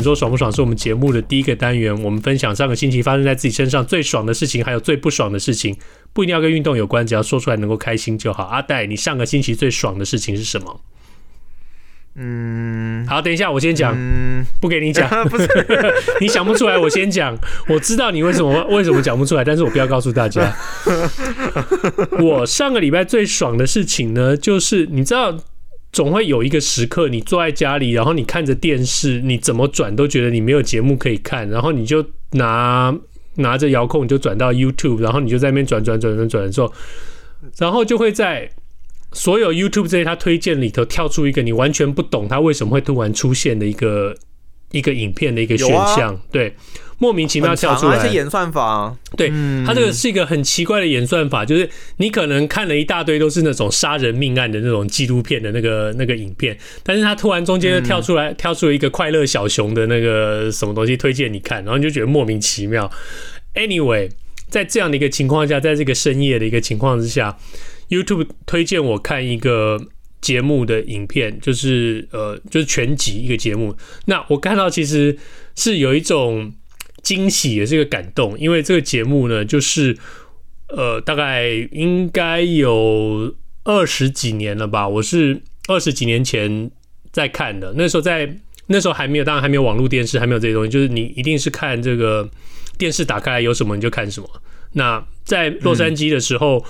本周爽不爽是我们节目的第一个单元，我们分享上个星期发生在自己身上最爽的事情，还有最不爽的事情，不一定要跟运动有关，只要说出来能够开心就好。阿戴，你上个星期最爽的事情是什么？嗯，好，等一下我先讲，嗯，不给你讲，不是，你想不出来，我先讲。我知道你为什么为什么讲不出来，但是我不要告诉大家。我上个礼拜最爽的事情呢，就是你知道。总会有一个时刻，你坐在家里，然后你看着电视，你怎么转都觉得你没有节目可以看，然后你就拿拿着遥控，你就转到 YouTube，然后你就在那边转转转转转的时候，然后就会在所有 YouTube 这些他推荐里头跳出一个你完全不懂他为什么会突然出现的一个一个影片的一个选项，对。莫名其妙跳出来，还是演算法啊？对，它这个是一个很奇怪的演算法，就是你可能看了一大堆都是那种杀人命案的那种纪录片的那个那个影片，但是它突然中间就跳出来，跳出了一个快乐小熊的那个什么东西推荐你看，然后你就觉得莫名其妙。Anyway，在这样的一个情况下，在这个深夜的一个情况之下，YouTube 推荐我看一个节目的影片，就是呃，就是全集一个节目。那我看到其实是有一种。惊喜也是一个感动，因为这个节目呢，就是呃，大概应该有二十几年了吧。我是二十几年前在看的，那时候在那时候还没有，当然还没有网络电视，还没有这些东西，就是你一定是看这个电视打开来有什么你就看什么。那在洛杉矶的时候。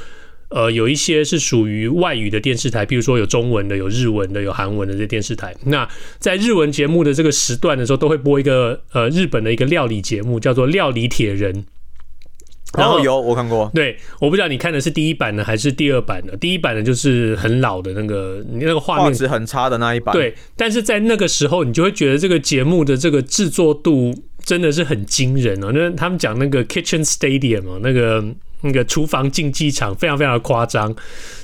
呃，有一些是属于外语的电视台，比如说有中文的、有日文的、有韩文的这些电视台。那在日文节目的这个时段的时候，都会播一个呃日本的一个料理节目，叫做《料理铁人》。然后、哦、有我看过，对，我不知道你看的是第一版的还是第二版的。第一版的就是很老的那个，你那个画面画质很差的那一版。对，但是在那个时候，你就会觉得这个节目的这个制作度真的是很惊人哦。那他们讲那个 Kitchen Stadium 哦，那个。那个厨房竞技场非常非常的夸张，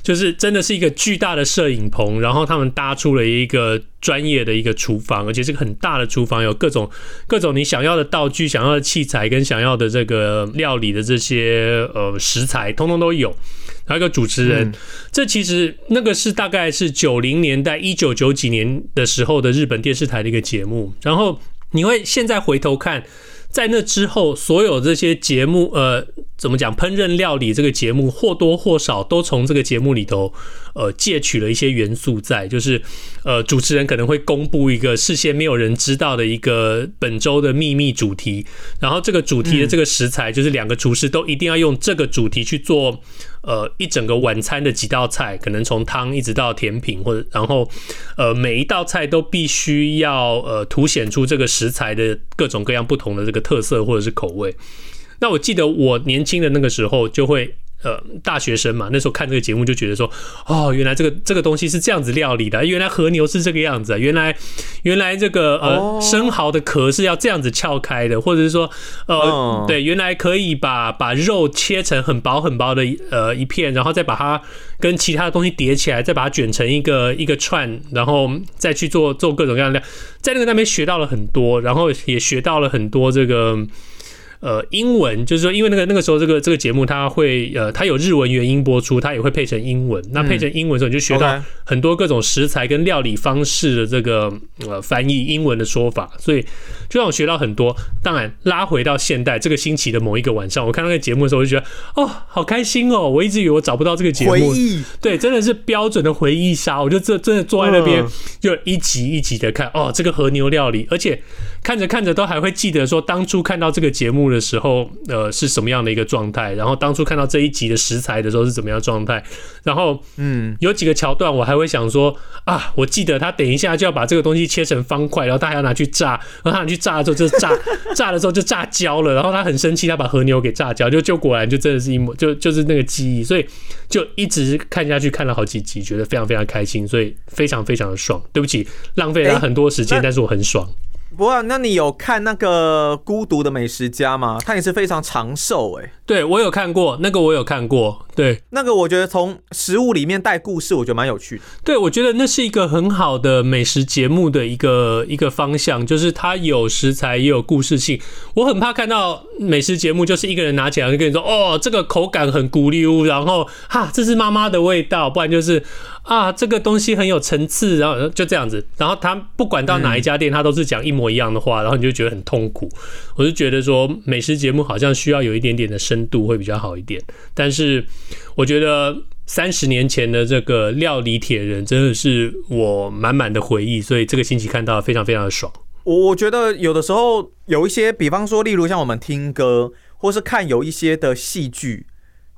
就是真的是一个巨大的摄影棚，然后他们搭出了一个专业的一个厨房，而且是个很大的厨房，有各种各种你想要的道具、想要的器材跟想要的这个料理的这些呃食材，通通都有。还有一个主持人，这其实那个是大概是九零年代一九九几年的时候的日本电视台的一个节目，然后你会现在回头看。在那之后，所有这些节目，呃，怎么讲？烹饪料理这个节目或多或少都从这个节目里头，呃，借取了一些元素在，就是，呃，主持人可能会公布一个事先没有人知道的一个本周的秘密主题，然后这个主题的这个食材，就是两个厨师都一定要用这个主题去做。呃，一整个晚餐的几道菜，可能从汤一直到甜品，或者然后，呃，每一道菜都必须要呃凸显出这个食材的各种各样不同的这个特色或者是口味。那我记得我年轻的那个时候就会。呃，大学生嘛，那时候看这个节目就觉得说，哦，原来这个这个东西是这样子料理的，原来和牛是这个样子，原来原来这个呃生蚝的壳是要这样子撬开的，或者是说，呃，对，原来可以把把肉切成很薄很薄的呃一片，然后再把它跟其他的东西叠起来，再把它卷成一个一个串，然后再去做做各种各样的料，在那个那边学到了很多，然后也学到了很多这个。呃，英文就是说，因为那个那个时候，这个这个节目它会呃，它有日文原音播出，它也会配成英文。那配成英文的时候，你就学到很多各种食材跟料理方式的这个呃翻译英文的说法，所以就让我学到很多。当然，拉回到现代这个星期的某一个晚上，我看那个节目的时候，我就觉得哦，好开心哦！我一直以为我找不到这个节目，回忆对，真的是标准的回忆杀。我就这真的坐在那边，就一集一集的看哦，这个和牛料理，而且看着看着都还会记得说，当初看到这个节目的时候，呃，是什么样的一个状态？然后当初看到这一集的食材的时候是怎么样状态？然后，嗯，有几个桥段我还会想说啊，我记得他等一下就要把这个东西切成方块，然后他还要拿去炸，然后他拿去炸的时候就炸，炸的时候就炸焦了，然后他很生气，他把和牛给炸焦，就就果然就真的是一模就就是那个记忆，所以就一直看下去，看了好几集，觉得非常非常开心，所以非常非常的爽。对不起，浪费了他很多时间，但是我很爽。不过，那你有看那个《孤独的美食家》吗？他也是非常长寿哎。对，我有看过那个，我有看过。对，那个我觉得从食物里面带故事，我觉得蛮有趣的。对，我觉得那是一个很好的美食节目的一个一个方向，就是它有食材也有故事性。我很怕看到美食节目，就是一个人拿起来就跟你说：“哦，这个口感很咕溜，然后哈，这是妈妈的味道。”不然就是啊，这个东西很有层次，然后就这样子。然后他不管到哪一家店，他都是讲一模一样的话，然后你就觉得很痛苦。我就觉得说，美食节目好像需要有一点点的深。深度会比较好一点，但是我觉得三十年前的这个料理铁人真的是我满满的回忆，所以这个星期看到非常非常的爽。我我觉得有的时候有一些，比方说，例如像我们听歌，或是看有一些的戏剧，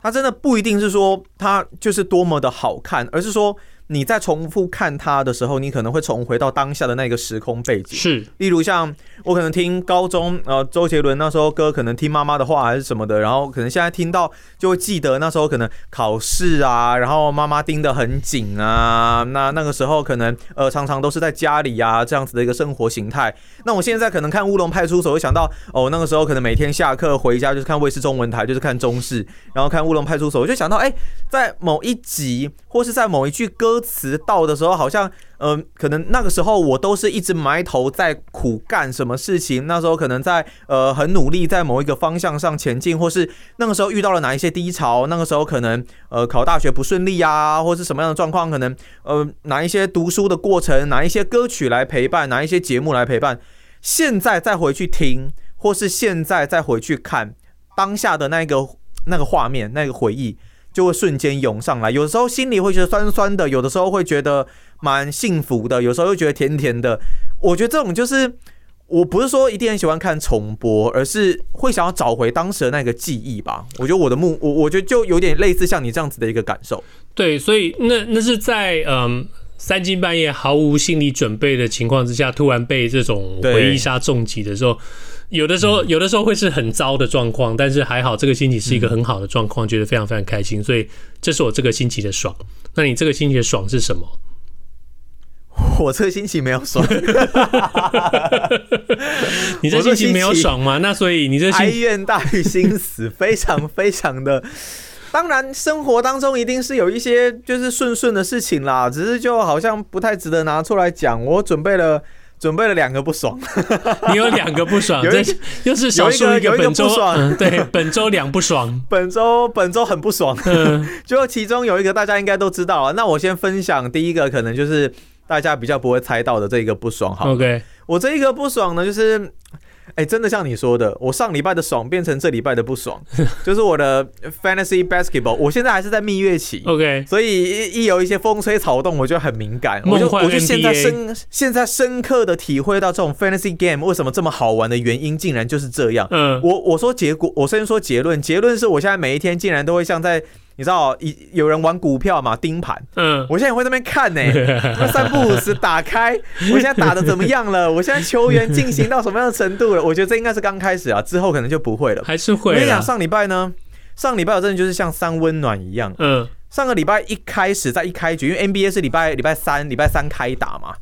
它真的不一定是说它就是多么的好看，而是说。你在重复看它的时候，你可能会重回到当下的那个时空背景。是，例如像我可能听高中呃周杰伦那时候歌，可能听妈妈的话还是什么的，然后可能现在听到就会记得那时候可能考试啊，然后妈妈盯得很紧啊，那那个时候可能呃常常都是在家里啊这样子的一个生活形态。那我现在可能看乌龙派出所，会想到哦那个时候可能每天下课回家就是看卫视中文台，就是看中视，然后看乌龙派出所，我就想到哎、欸，在某一集或是在某一句歌。词到的时候，好像嗯、呃，可能那个时候我都是一直埋头在苦干什么事情。那时候可能在呃很努力在某一个方向上前进，或是那个时候遇到了哪一些低潮。那个时候可能呃考大学不顺利啊，或是什么样的状况？可能呃哪一些读书的过程，哪一些歌曲来陪伴，哪一些节目来陪伴。现在再回去听，或是现在再回去看当下的那个那个画面，那个回忆。就会瞬间涌上来，有的时候心里会觉得酸酸的，有的时候会觉得蛮幸福的，有时候又觉得甜甜的。我觉得这种就是，我不是说一定很喜欢看重播，而是会想要找回当时的那个记忆吧。我觉得我的目，我我觉得就有点类似像你这样子的一个感受。对，所以那那是在嗯三更半夜毫无心理准备的情况之下，突然被这种回忆杀重击的时候。有的时候，有的时候会是很糟的状况，但是还好，这个星期是一个很好的状况，觉得非常非常开心，所以这是我这个星期的爽。那你这个星期的爽是什么？我这个星期没有爽。你这星期没有爽吗？那所以你这哀怨大于心死，非常非常的。当然，生活当中一定是有一些就是顺顺的事情啦，只是就好像不太值得拿出来讲。我准备了。准备了两个不爽，你有两个不爽，这又是少数一个本周不爽，对，本周两不爽，本周本周很不爽，就其中有一个大家应该都知道啊。那我先分享第一个，可能就是大家比较不会猜到的这个不爽。好，OK，我这一个不爽呢，就是。哎、欸，真的像你说的，我上礼拜的爽变成这礼拜的不爽，就是我的 Fantasy Basketball，我现在还是在蜜月期，OK，所以一一有一些风吹草动，我就很敏感，我就我就现在深现在深刻的体会到这种 Fantasy Game 为什么这么好玩的原因，竟然就是这样。嗯，我我说结果，我先说结论，结论是我现在每一天竟然都会像在。你知道，有有人玩股票嘛？盯盘，嗯，我现在也会在那边看呢、欸。三不五时打开，我现在打的怎么样了？我现在球员进行到什么样的程度了？我觉得这应该是刚开始啊，之后可能就不会了。还是会。我跟你讲，上礼拜呢，上礼拜我真的就是像三温暖一样。嗯，上个礼拜一开始在一开局，因为 NBA 是礼拜礼拜三礼拜三开打嘛。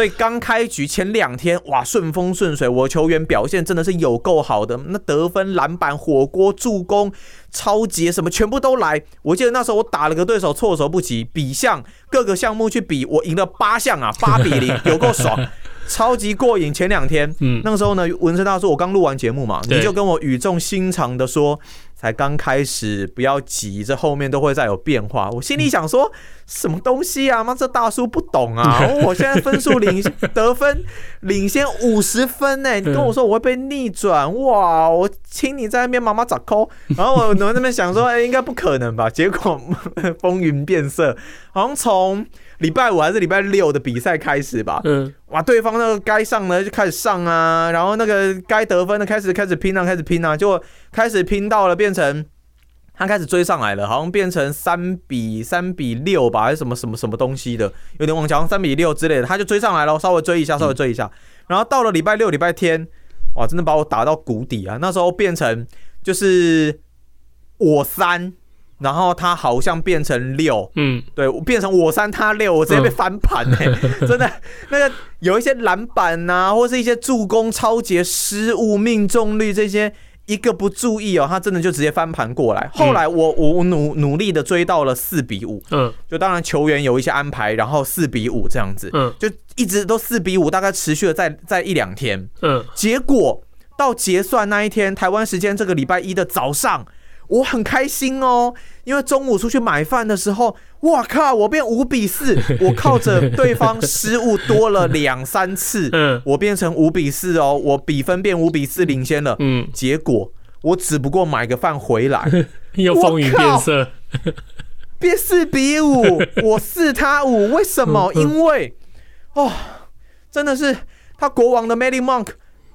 所以刚开局前两天，哇，顺风顺水，我球员表现真的是有够好的，那得分、篮板、火锅、助攻、超级什么全部都来。我记得那时候我打了个对手措手不及，比项各个项目去比，我赢了八项啊，八比零，有够爽，超级过瘾。前两天，嗯，那个时候呢，文生大叔，我刚录完节目嘛，你就跟我语重心长的说。才刚开始，不要急，这后面都会再有变化。我心里想说，什么东西啊？妈，这大叔不懂啊！我现在分数领得分领先五十分呢，你跟我说我会被逆转，哇！我请你在那边妈妈咋抠，然后我我那边想说，哎，应该不可能吧？结果 风云变色，好像从。礼拜五还是礼拜六的比赛开始吧，嗯，哇，对方那个该上的就开始上啊，然后那个该得分的开始开始拼啊，开始拼啊，就开始拼到了变成他开始追上来了，好像变成三比三比六吧，还是什么什么什么东西的，有点忘记，三比六之类的，他就追上来了，稍微追一下，稍微追一下，然后到了礼拜六、礼拜天，哇，真的把我打到谷底啊，那时候变成就是我三。然后他好像变成六，嗯，对，我变成我三他六，我直接被翻盘哎、欸，嗯、真的，那个有一些篮板呐、啊，或是一些助攻、抄截失误、命中率这些一个不注意哦，他真的就直接翻盘过来。后来我我努努力的追到了四比五，嗯，就当然球员有一些安排，然后四比五这样子，嗯，就一直都四比五，大概持续了在在一两天，嗯，结果到结算那一天，台湾时间这个礼拜一的早上。我很开心哦，因为中午出去买饭的时候，哇靠，我变五比四，我靠着对方失误多了两三次，嗯，我变成五比四哦，我比分变五比四领先了，嗯，结果我只不过买个饭回来，又风云变色，变四比五，我四他五，为什么？因为哦，真的是他国王的 Melly Monk。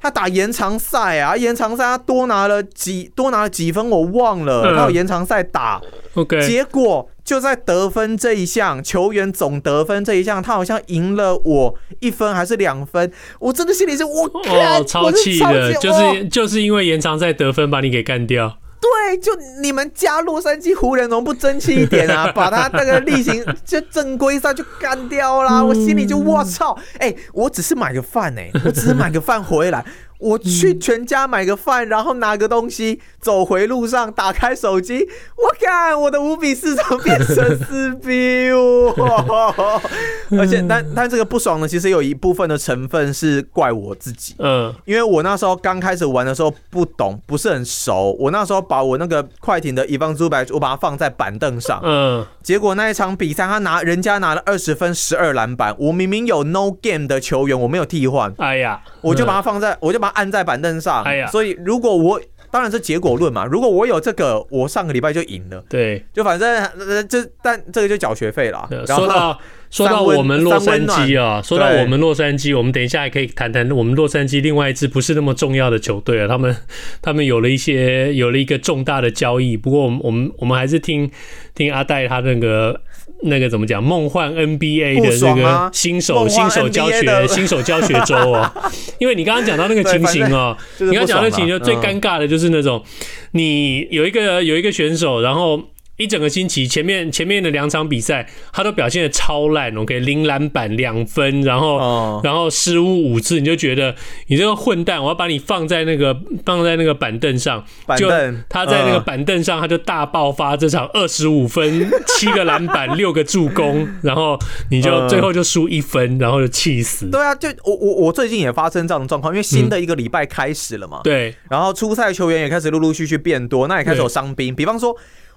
他打延长赛啊，延长赛他多拿了几多拿了几分我忘了，他有延长赛打，OK，结果就在得分这一项，球员总得分这一项，他好像赢了我一分还是两分，我真的心里是我靠，超气的，就是就是因为延长赛得分把你给干掉。对，就你们家洛杉矶湖人，怎么不争气一点啊？把他那个例行就正规赛就干掉啦！我心里就我操，哎、欸，我只是买个饭哎、欸，我只是买个饭回来。我去全家买个饭，然后拿个东西，走回路上，打开手机，我看我的五比四怎么变成四比五？而且，但但这个不爽呢，其实有一部分的成分是怪我自己。嗯，因为我那时候刚开始玩的时候不懂，不是很熟。我那时候把我那个快艇的 Ivan Zubac，我把它放在板凳上。嗯，结果那一场比赛，他拿人家拿了二十分、十二篮板，我明明有 No Game 的球员，我没有替换。哎呀，我就把它放在，我就把它。按在板凳上，哎呀，所以如果我当然是结果论嘛，如果我有这个，我上个礼拜就赢了。对，就反正呃，这但这个就缴学费了。说到说到我们洛杉矶啊，说到我们洛杉矶，我们等一下也可以谈谈我们洛杉矶另外一支不是那么重要的球队啊，他们他们有了一些有了一个重大的交易。不过我们我们我们还是听听阿戴他那个。那个怎么讲？梦幻 NBA 的这个新手新手教学 新手教学周哦，因为你刚刚讲到那个情形哦，你刚刚讲到那情形最尴尬的就是那种，你有一个有一个选手，然后。一整个星期，前面前面的两场比赛，他都表现的超烂，OK，零篮板两分，然后、哦、然后失误五次，你就觉得你这个混蛋，我要把你放在那个放在那个板凳上，板凳，就他在那个板凳上，他就大爆发这场二十五分，七个篮板，六个助攻，然后你就最后就输一分，然后就气死。对啊，就我我我最近也发生这样的状况，因为新的一个礼拜开始了嘛，嗯、对，然后初赛球员也开始陆陆续续变多，那也开始有伤兵，比方说。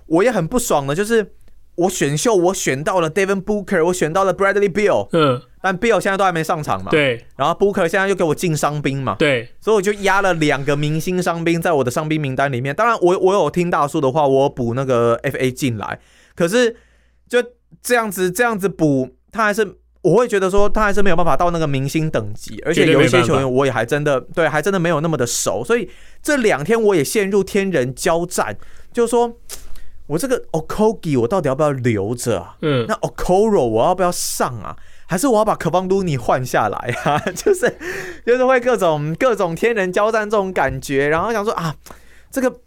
我也很不爽的，就是我选秀我选到了 Devin Booker，我选到了 Bradley Beal，嗯，但 Beal 现在都还没上场嘛，对，然后 Booker 现在又给我进伤兵嘛，对，所以我就压了两个明星伤兵在我的伤兵名单里面。当然我，我我有听大叔的话，我补那个 FA 进来，可是就这样子这样子补，他还是我会觉得说他还是没有办法到那个明星等级，而且有一些球员我也还真的对，还真的没有那么的熟，所以这两天我也陷入天人交战，就是说。我这个 Okogie 我到底要不要留着啊？嗯，那 Okoro 我要不要上啊？还是我要把 Kevon Looney 换下来啊？就是就是会各种各种天人交战这种感觉，然后想说啊，这个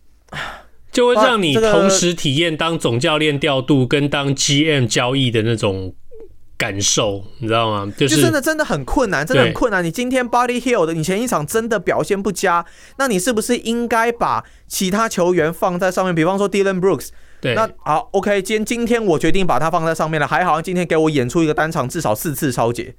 就会让你同时体验当总教练调度跟当 GM 交易的那种感受，你知道吗？就是、就真的真的很困难，真的很困难。你今天 Buddy Hield 的，你前一场真的表现不佳，那你是不是应该把其他球员放在上面？比方说 Dillon Brooks。对，那好，OK，今天今天我决定把它放在上面了，还好今天给我演出一个单场至少四次超解，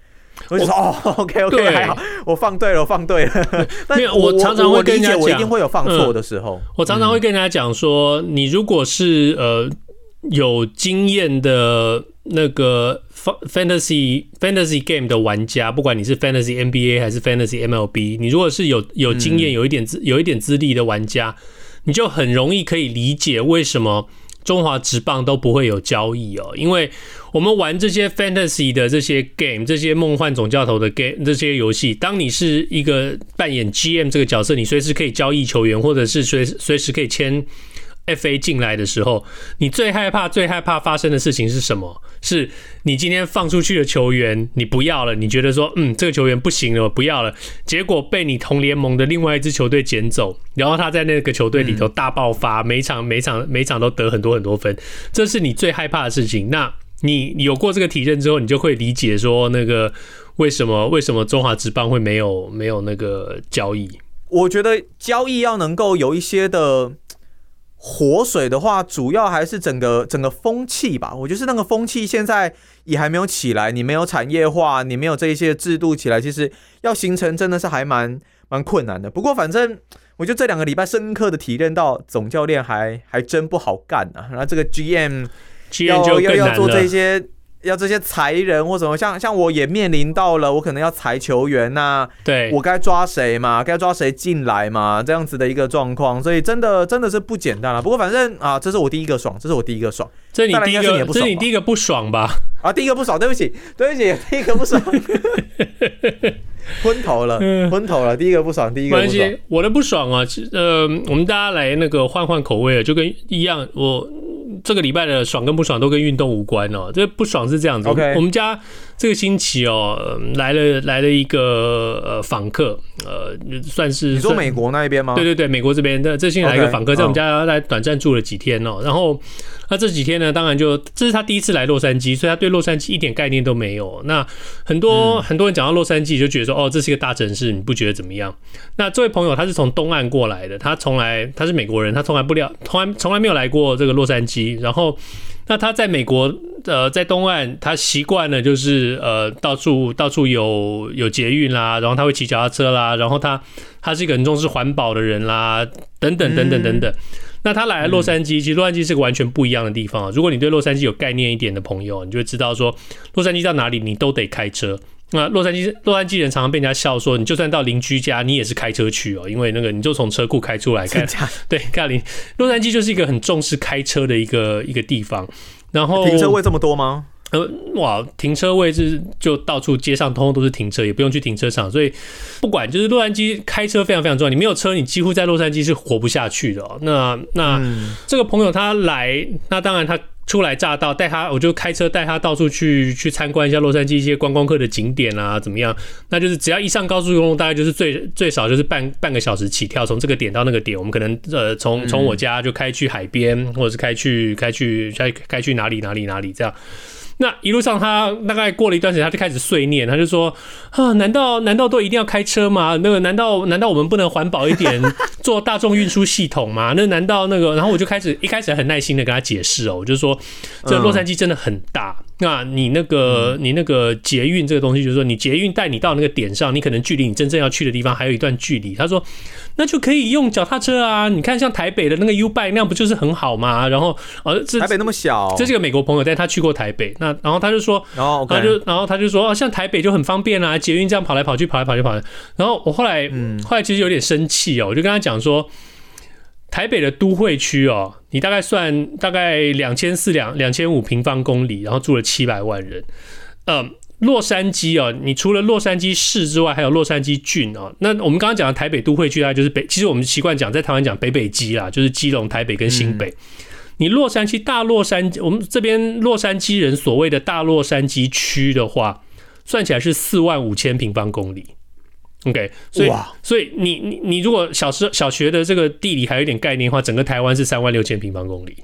我就说哦，OK OK，还好，我放对了，我放对了。因为我常常会跟人家讲，我一定会有放错的时候。我常常会跟人家讲说，你如果是呃有经验的那个 Fantasy Fantasy Game 的玩家，不管你是 Fantasy NBA 还是 Fantasy MLB，你如果是有有经验、有一点资、有一点资历的玩家，你就很容易可以理解为什么。中华职棒都不会有交易哦，因为我们玩这些 fantasy 的这些 game，这些梦幻总教头的 game，这些游戏，当你是一个扮演 GM 这个角色，你随时可以交易球员，或者是随随时可以签。FA 进来的时候，你最害怕、最害怕发生的事情是什么？是你今天放出去的球员，你不要了，你觉得说，嗯，这个球员不行了，我不要了，结果被你同联盟的另外一支球队捡走，然后他在那个球队里头大爆发，每场、每场、每场都得很多很多分，这是你最害怕的事情。那你有过这个体验之后，你就会理解说，那个为什么为什么中华职棒会没有没有那个交易。我觉得交易要能够有一些的活水的话，主要还是整个整个风气吧。我觉得是那个风气现在也还没有起来，你没有产业化，你没有这一些制度起来，其实要形成真的是还蛮蛮困难的。不过反正我觉得这两个礼拜深刻的体验到总教练还还真不好干啊。然后这个 GM 要要要做这些。要这些裁人或什么，像像我也面临到了，我可能要裁球员呐、啊，对，我该抓谁嘛，该抓谁进来嘛，这样子的一个状况，所以真的真的是不简单了。不过反正啊，这是我第一个爽，这是我第一个爽，这你第一个，是这是你第一个不爽吧？啊，第一个不爽，对不起，对不起，第一个不爽，昏头了，昏头了，第一个不爽，第一个不爽，我的不爽啊，呃，我们大家来那个换换口味啊，就跟一样，我。这个礼拜的爽跟不爽都跟运动无关哦。这不爽是这样子.我们家这个星期哦来了来了一个呃访客，呃算是你说美国那一边吗？对对对，美国这边的这星期来一个访客，在我们家来短暂住了几天哦，然后。那这几天呢，当然就这是他第一次来洛杉矶，所以他对洛杉矶一点概念都没有。那很多、嗯、很多人讲到洛杉矶，就觉得说，哦，这是一个大城市，你不觉得怎么样？那这位朋友他是从东岸过来的，他从来他是美国人，他从来不了，从来从来没有来过这个洛杉矶。然后，那他在美国，呃，在东岸，他习惯了就是呃，到处到处有有捷运啦，然后他会骑脚踏车啦，然后他他是一个很重视环保的人啦，等等等等等等。嗯那他来洛杉矶，其实洛杉矶是个完全不一样的地方。如果你对洛杉矶有概念一点的朋友，你就会知道说，洛杉矶到哪里你都得开车。那洛杉矶洛杉矶人常常被人家笑说，你就算到邻居家，你也是开车去哦，因为那个你就从车库开出来开。对，看你洛杉矶就是一个很重视开车的一个一个地方。然后停车位这么多吗？呃，哇，停车位置就到处街上通通都是停车，也不用去停车场，所以不管就是洛杉矶开车非常非常重要。你没有车，你几乎在洛杉矶是活不下去的喔。那那、嗯、这个朋友他来，那当然他初来乍到，带他我就开车带他到处去去参观一下洛杉矶一些观光客的景点啊，怎么样？那就是只要一上高速公路，大概就是最最少就是半半个小时起跳，从这个点到那个点，我们可能呃从从我家就开去海边，或者是开去开去开开去哪里哪里哪里这样。那一路上，他大概过了一段时间，他就开始碎念，他就说：“啊，难道难道都一定要开车吗？那个难道难道我们不能环保一点，做大众运输系统吗？那难道那个……然后我就开始一开始很耐心的跟他解释哦，我就说，这洛杉矶真的很大。”那你那个你那个捷运这个东西，就是说你捷运带你到那个点上，你可能距离你真正要去的地方还有一段距离。他说，那就可以用脚踏车啊！你看像台北的那个 U-Bike 那样不就是很好吗？然后呃，这台北那么小，这是个美国朋友，但他去过台北。那然后他就说，然后他就然后他就说，哦，像台北就很方便啊，捷运这样跑来跑去，跑来跑去跑来。然后我后来后来其实有点生气哦，我就跟他讲说。台北的都会区哦，你大概算大概两千四两两千五平方公里，然后住了七百万人。呃，洛杉矶哦，你除了洛杉矶市之外，还有洛杉矶郡哦。那我们刚刚讲的台北都会区，它就是北。其实我们习惯讲在台湾讲北北基啦，就是基隆、台北跟新北。嗯、你洛杉矶大洛杉矶，我们这边洛杉矶人所谓的大洛杉矶区的话，算起来是四万五千平方公里。OK，所以哇所以你你你如果小时小学的这个地理还有一点概念的话，整个台湾是三万六千平方公里。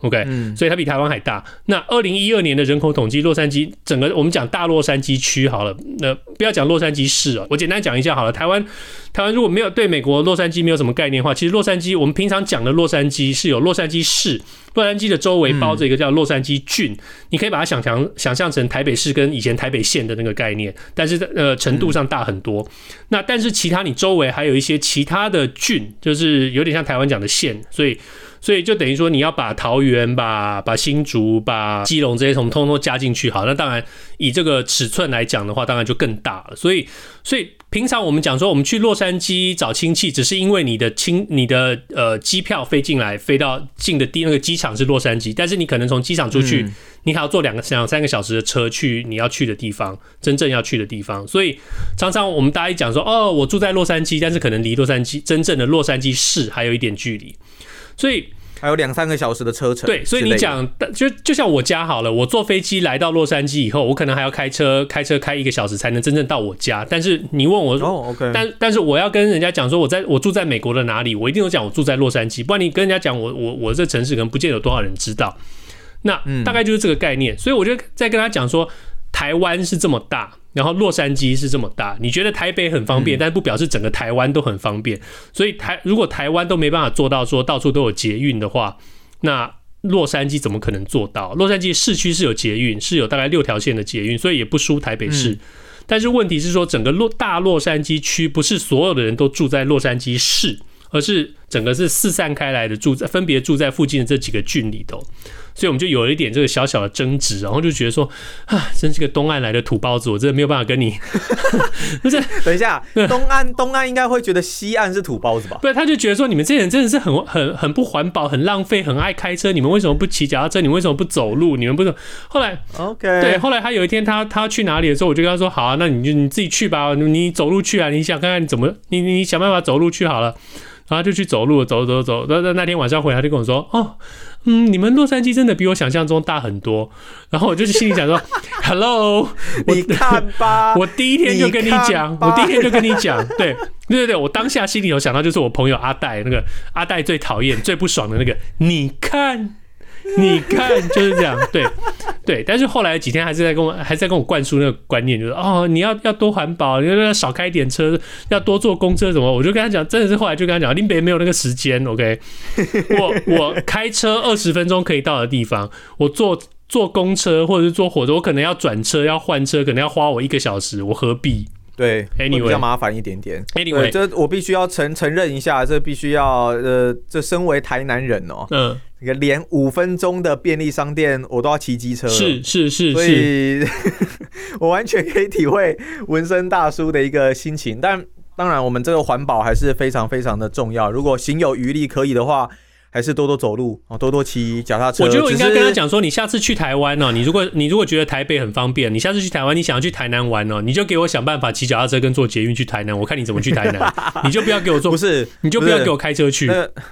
OK，嗯，所以它比台湾还大。那二零一二年的人口统计，洛杉矶整个我们讲大洛杉矶区好了，那不要讲洛杉矶市啊，我简单讲一下好了。台湾台湾如果没有对美国洛杉矶没有什么概念的话，其实洛杉矶我们平常讲的洛杉矶是有洛杉矶市，洛杉矶的周围包着一个叫洛杉矶郡，你可以把它想象想象成台北市跟以前台北县的那个概念，但是呃程度上大很多。那但是其他你周围还有一些其他的郡，就是有点像台湾讲的县，所以。所以就等于说，你要把桃园、把把新竹、把基隆这些从通通加进去，好，那当然以这个尺寸来讲的话，当然就更大了。所以，所以平常我们讲说，我们去洛杉矶找亲戚，只是因为你的亲、你的呃机票飞进来，飞到近的第那个机场是洛杉矶，但是你可能从机场出去，嗯、你还要坐两个两三个小时的车去你要去的地方，真正要去的地方。所以常常我们大家一讲说，哦，我住在洛杉矶，但是可能离洛杉矶真正的洛杉矶市还有一点距离。所以还有两三个小时的车程。对，所以你讲，就就像我家好了，我坐飞机来到洛杉矶以后，我可能还要开车，开车开一个小时才能真正到我家。但是你问我，哦，OK，但但是我要跟人家讲说，我在我住在美国的哪里，我一定有讲我住在洛杉矶，不然你跟人家讲我我我这城市可能不见得有多少人知道。那大概就是这个概念。所以我就在跟他讲说，台湾是这么大。然后洛杉矶是这么大，你觉得台北很方便，但不表示整个台湾都很方便。所以台如果台湾都没办法做到说到处都有捷运的话，那洛杉矶怎么可能做到？洛杉矶市区是有捷运，是有大概六条线的捷运，所以也不输台北市。但是问题是说，整个洛大洛杉矶区不是所有的人都住在洛杉矶市，而是整个是四散开来的住在分别住在附近的这几个郡里头。所以我们就有了一点这个小小的争执，然后就觉得说，啊，真是个东岸来的土包子，我真的没有办法跟你，不是？等一下，东岸东岸应该会觉得西岸是土包子吧？对，他就觉得说，你们这些人真的是很很很不环保，很浪费，很爱开车，你们为什么不骑脚踏车？你们为什么不走路？你们不是？后来，OK，对，后来他有一天他他去哪里的时候，我就跟他说，好啊，那你就你自己去吧，你走路去啊，你想看看你怎么，你你想办法走路去好了。然后就去走路，走走走。那那那天晚上回来，就跟我说：“哦，嗯，你们洛杉矶真的比我想象中大很多。”然后我就心里想说：“Hello，你看吧，我第一天就跟你讲，我第一天就跟你讲，对对对对，我当下心里有想到，就是我朋友阿戴那个阿戴最讨厌、最不爽的那个，你看。” 你看就是这样，对 对，但是后来几天还是在跟我，还在跟我灌输那个观念，就是哦，你要要多环保，你要少开点车，要多坐公车什么。我就跟他讲，真的是后来就跟他讲，林北没有那个时间，OK，我我开车二十分钟可以到的地方，我坐坐公车或者是坐火车，我可能要转车要换车，可能要花我一个小时，我何必？对，Anyway，比较麻烦一点点。Anyway，这我必须要承承认一下，这必须要呃，这身为台南人哦，嗯。这个连五分钟的便利商店我都要骑机车，是是是，所以 我完全可以体会纹身大叔的一个心情。但当然，我们这个环保还是非常非常的重要。如果行有余力可以的话。还是多多走路哦，多多骑脚踏车。我觉得我应该跟他讲说，你下次去台湾哦，你如果你如果觉得台北很方便，你下次去台湾，你想要去台南玩哦，你就给我想办法骑脚踏车跟坐捷运去台南，我看你怎么去台南。你就不要给我坐，不是，你就不要给我开车去。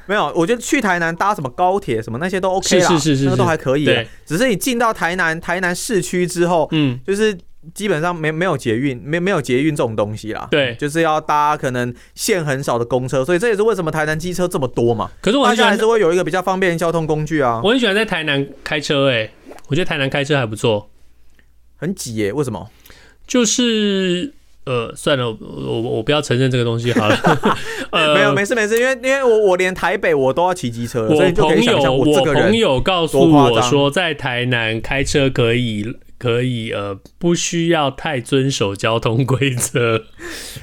没有，我觉得去台南搭什么高铁什么那些都 OK 啦，是是是是，那个都还可以。对，只是你进到台南台南市区之后，嗯，就是。基本上没没有捷运，没没有捷运这种东西啦。对，就是要搭可能线很少的公车，所以这也是为什么台南机车这么多嘛。可是我很喜欢还是会有一个比较方便的交通工具啊。我很喜欢在台南开车，哎，我觉得台南开车还不错。很挤耶？为什么？就是呃，算了，我我我不要承认这个东西好了。呃，没有，没事没事，因为因为我我连台北我都要骑机车了，所以就可以想象我这个朋友告诉我说，在台南开车可以。可以呃，不需要太遵守交通规则，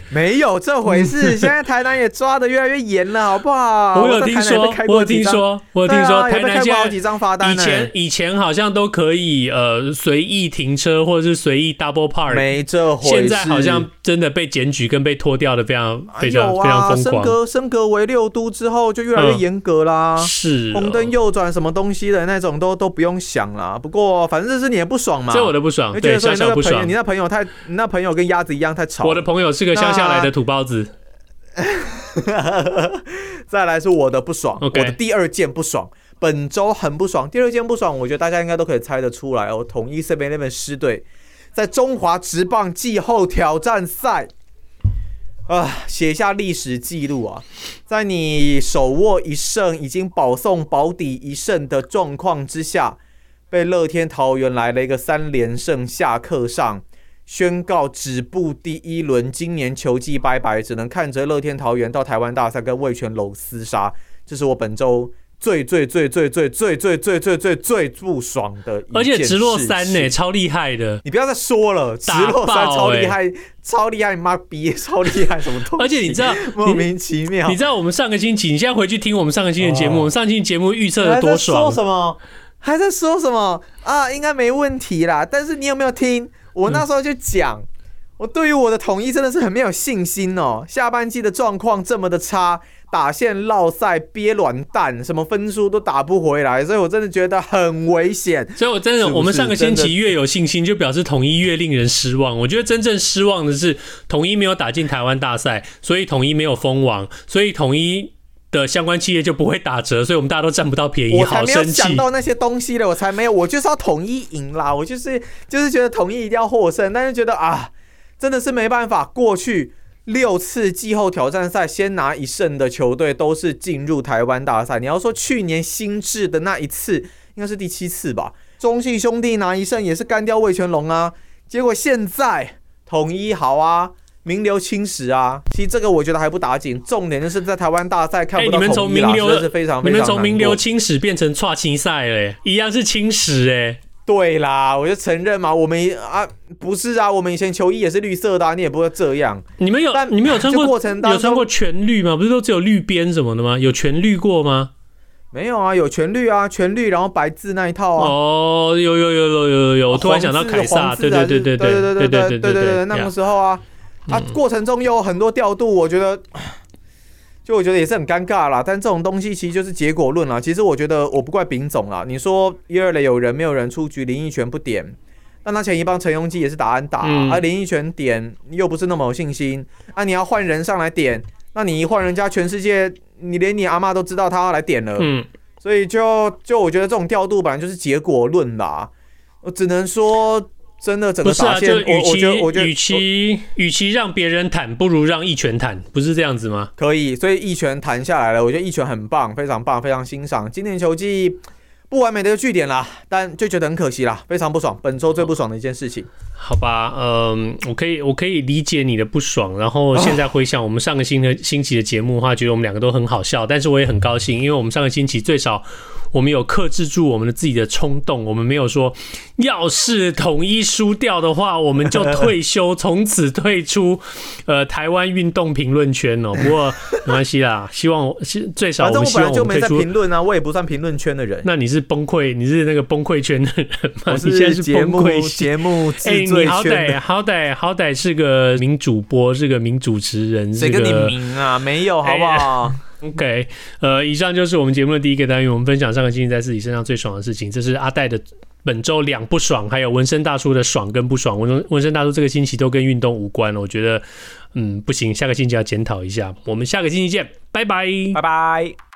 没有这回事。现在台南也抓的越来越严了，好不好？我有听说，我有听说，我有听说，台南现在好几张罚单。以前以前好像都可以呃随意停车或者是随意 double park，没这回事。现在好像真的被检举跟被拖掉的非常非常非常疯狂。升格升格为六都之后就越来越严格啦，是红灯右转什么东西的那种都都不用想了。不过反正这是你也不爽嘛。我的不爽，对，小小不爽。你那朋友太，你那朋友跟鸭子一样太吵。我的朋友是个乡下来的土包子。再来是我的不爽.我的第二件不爽，本周很不爽。第二件不爽，我觉得大家应该都可以猜得出来哦。统一7-11狮队在中华职棒季后挑战赛啊，写下历史记录啊，在你手握一胜，已经保送保底一胜的状况之下。被乐天桃园来了一个三连胜，下课上宣告止步第一轮，今年球季拜拜，只能看着乐天桃园到台湾大赛跟味全龙厮杀。这是我本周最最最最最最最最最最最不爽的一件事，而且直落三呢，超厉害的，你不要再说了，直落三超厉害，超厉害，妈逼，超厉害，什么东西？而且你知道莫名其妙，你知道我们上个星期，你现在回去听我们上个星期的节目，我们上个星期节目预测的多爽？说什么？还在说什么啊？应该没问题啦。但是你有没有听我那时候就讲，嗯、我对于我的统一真的是很没有信心哦。下半季的状况这么的差，打线落赛憋卵蛋，什么分数都打不回来，所以我真的觉得很危险。所以我真的，是是我们上个星期越有信心，就表示统一越令人失望。我觉得真正失望的是统一没有打进台湾大赛，所以统一没有封王，所以统一。的相关企业就不会打折，所以我们大家都占不到便宜。我才没有想到那些东西了，我才没有，我就是要统一赢啦，我就是就是觉得统一一定要获胜，但是觉得啊，真的是没办法。过去六次季后挑战赛先拿一胜的球队都是进入台湾大赛。你要说去年新制的那一次，应该是第七次吧？中信兄弟拿一胜也是干掉魏全龙啊，结果现在。统一好啊，名流青史啊，其实这个我觉得还不打紧，重点就是在台湾大赛看不到统一啦，欸、你们从名流是非常非常，你们从名流青史变成跨青赛嘞，一样是青史哎。对啦，我就承认嘛，我们啊不是啊，我们以前球衣也是绿色的，啊，你也不会这样。你们有，你们有穿过有穿过全绿吗？不是都只有绿边什么的吗？有全绿过吗？没有啊，有全绿啊，全绿然后白字那一套啊。哦，有有有有有有，我突然想到凯撒，对对对对对对对对对对对对，那个时候啊，啊过程中又有很多调度，我觉得。就我觉得也是很尴尬啦，但这种东西其实就是结果论啦。其实我觉得我不怪丙总啦。你说一二垒有人没有人出局，林奕全不点，那他前一帮陈庸基也是打安打，嗯、而林奕全点又不是那么有信心，啊你要换人上来点，那你一换人家全世界，你连你阿妈都知道他要来点了，嗯，所以就就我觉得这种调度本来就是结果论啦，我只能说。真的整个打线，啊，就与其与其与其让别人弹，不如让一拳弹，不是这样子吗？可以，所以一拳弹下来了，我觉得一拳很棒，非常棒，非常欣赏。今年球季不完美的一个据点啦，但就觉得很可惜啦，非常不爽，本周最不爽的一件事情。好吧，嗯，我可以我可以理解你的不爽，然后现在回想我们上个星的星期的节目的话，觉得我们两个都很好笑，但是我也很高兴，因为我们上个星期最少。我们有克制住我们的自己的冲动，我们没有说，要是统一输掉的话，我们就退休，从此退出呃台湾运动评论圈哦。不过没关系啦，希望最少我们希望我们退出。评论啊，我也不算评论圈的人。那你是崩溃，你是那个崩溃圈的人吗？你现在是崩溃节目哎、欸，你好歹好歹好歹是个名主播，是个名主持人，谁跟你名啊？没有，好不好？欸 OK，呃，以上就是我们节目的第一个单元，我们分享上个星期在自己身上最爽的事情。这是阿戴的本周两不爽，还有纹身大叔的爽跟不爽。纹纹身大叔这个星期都跟运动无关了，我觉得，嗯，不行，下个星期要检讨一下。我们下个星期见，拜拜，拜拜。